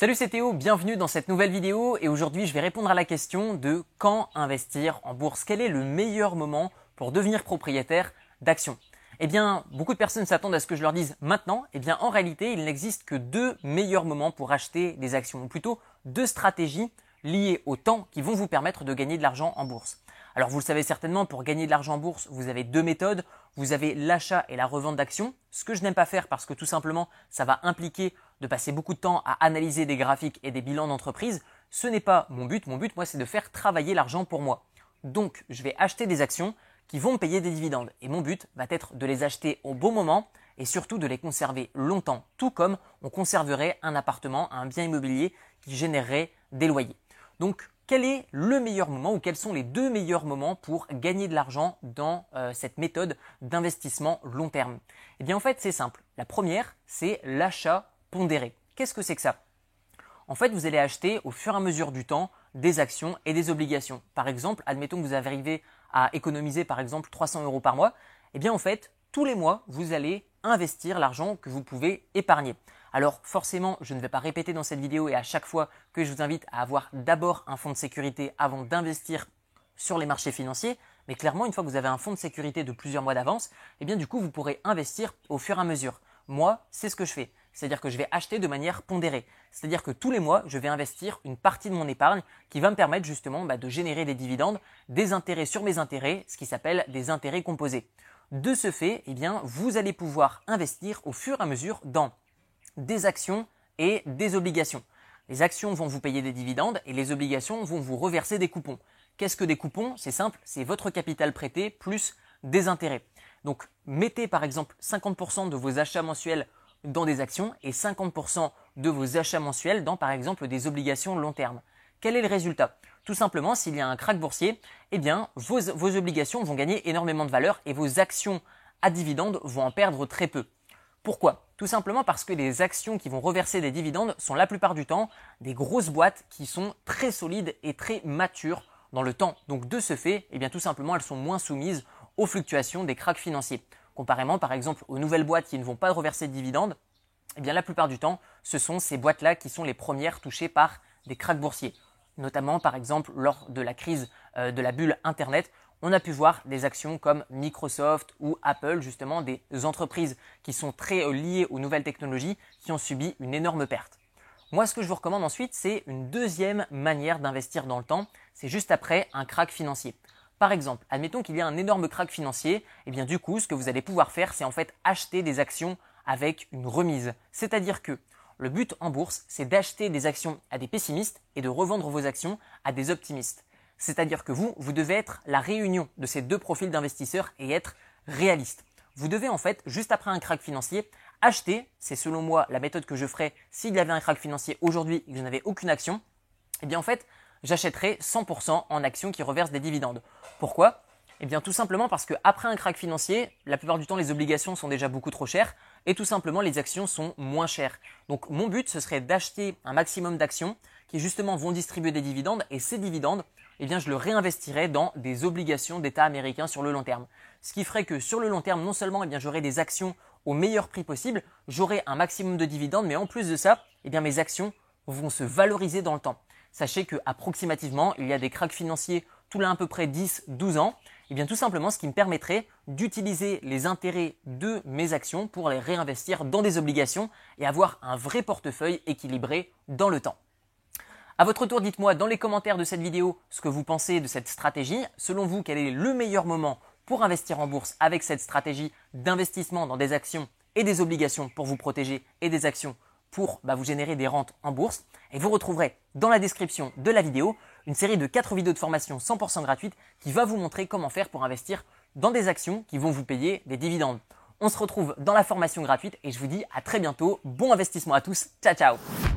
Salut c'est Théo, bienvenue dans cette nouvelle vidéo et aujourd'hui je vais répondre à la question de quand investir en bourse. Quel est le meilleur moment pour devenir propriétaire d'actions? Eh bien, beaucoup de personnes s'attendent à ce que je leur dise maintenant. Eh bien, en réalité, il n'existe que deux meilleurs moments pour acheter des actions, ou plutôt deux stratégies liées au temps qui vont vous permettre de gagner de l'argent en bourse. Alors vous le savez certainement, pour gagner de l'argent en bourse, vous avez deux méthodes. Vous avez l'achat et la revente d'actions, ce que je n'aime pas faire parce que tout simplement ça va impliquer de passer beaucoup de temps à analyser des graphiques et des bilans d'entreprise. Ce n'est pas mon but. Mon but, moi, c'est de faire travailler l'argent pour moi. Donc, je vais acheter des actions qui vont me payer des dividendes. Et mon but va être de les acheter au bon moment et surtout de les conserver longtemps, tout comme on conserverait un appartement, un bien immobilier qui générerait des loyers. Donc, quel est le meilleur moment ou quels sont les deux meilleurs moments pour gagner de l'argent dans euh, cette méthode d'investissement long terme? Eh bien en fait c'est simple. La première c'est l'achat pondéré. Qu'est-ce que c'est que ça? En fait vous allez acheter au fur et à mesure du temps des actions et des obligations. Par exemple, admettons que vous arrivez à économiser par exemple 300 euros par mois. Eh bien en fait tous les mois vous allez investir l'argent que vous pouvez épargner. Alors forcément, je ne vais pas répéter dans cette vidéo et à chaque fois que je vous invite à avoir d'abord un fonds de sécurité avant d'investir sur les marchés financiers, mais clairement, une fois que vous avez un fonds de sécurité de plusieurs mois d'avance, eh bien du coup, vous pourrez investir au fur et à mesure. Moi, c'est ce que je fais. C'est-à-dire que je vais acheter de manière pondérée. C'est-à-dire que tous les mois, je vais investir une partie de mon épargne qui va me permettre justement bah, de générer des dividendes, des intérêts sur mes intérêts, ce qui s'appelle des intérêts composés. De ce fait, eh bien, vous allez pouvoir investir au fur et à mesure dans des actions et des obligations. Les actions vont vous payer des dividendes et les obligations vont vous reverser des coupons. Qu'est-ce que des coupons? C'est simple, c'est votre capital prêté plus des intérêts. Donc mettez par exemple 50% de vos achats mensuels dans des actions et 50% de vos achats mensuels dans par exemple des obligations long terme. Quel est le résultat? Tout simplement, s'il y a un krach boursier, eh bien vos, vos obligations vont gagner énormément de valeur et vos actions à dividendes vont en perdre très peu. Pourquoi? Tout simplement parce que les actions qui vont reverser des dividendes sont la plupart du temps des grosses boîtes qui sont très solides et très matures dans le temps. Donc de ce fait, eh bien tout simplement, elles sont moins soumises aux fluctuations des cracks financiers. Comparément par exemple aux nouvelles boîtes qui ne vont pas reverser de dividendes, eh bien la plupart du temps, ce sont ces boîtes-là qui sont les premières touchées par des cracks boursiers. Notamment par exemple lors de la crise euh, de la bulle Internet, on a pu voir des actions comme Microsoft ou Apple, justement des entreprises qui sont très euh, liées aux nouvelles technologies, qui ont subi une énorme perte. Moi, ce que je vous recommande ensuite, c'est une deuxième manière d'investir dans le temps, c'est juste après un crack financier. Par exemple, admettons qu'il y a un énorme crack financier, et eh bien du coup, ce que vous allez pouvoir faire, c'est en fait acheter des actions avec une remise. C'est-à-dire que le but en bourse, c'est d'acheter des actions à des pessimistes et de revendre vos actions à des optimistes. C'est-à-dire que vous, vous devez être la réunion de ces deux profils d'investisseurs et être réaliste. Vous devez en fait, juste après un crack financier, acheter, c'est selon moi la méthode que je ferais s'il y avait un crack financier aujourd'hui et que je n'avais aucune action, eh bien en fait, j'achèterais 100% en actions qui reversent des dividendes. Pourquoi? Eh bien tout simplement parce qu'après un crack financier, la plupart du temps les obligations sont déjà beaucoup trop chères et tout simplement les actions sont moins chères. Donc mon but ce serait d'acheter un maximum d'actions qui justement vont distribuer des dividendes et ces dividendes, eh bien, je le réinvestirais dans des obligations d'État américains sur le long terme. Ce qui ferait que sur le long terme, non seulement, eh bien, j'aurais des actions au meilleur prix possible, j'aurai un maximum de dividendes, mais en plus de ça, eh bien, mes actions vont se valoriser dans le temps. Sachez que approximativement, il y a des cracks financiers tous les à peu près 10, 12 ans. Eh bien tout simplement, ce qui me permettrait d'utiliser les intérêts de mes actions pour les réinvestir dans des obligations et avoir un vrai portefeuille équilibré dans le temps. À votre tour, dites-moi dans les commentaires de cette vidéo ce que vous pensez de cette stratégie. Selon vous, quel est le meilleur moment pour investir en bourse avec cette stratégie d'investissement dans des actions et des obligations pour vous protéger et des actions pour bah, vous générer des rentes en bourse? Et vous retrouverez dans la description de la vidéo une série de 4 vidéos de formation 100% gratuites qui va vous montrer comment faire pour investir dans des actions qui vont vous payer des dividendes. On se retrouve dans la formation gratuite et je vous dis à très bientôt. Bon investissement à tous. Ciao ciao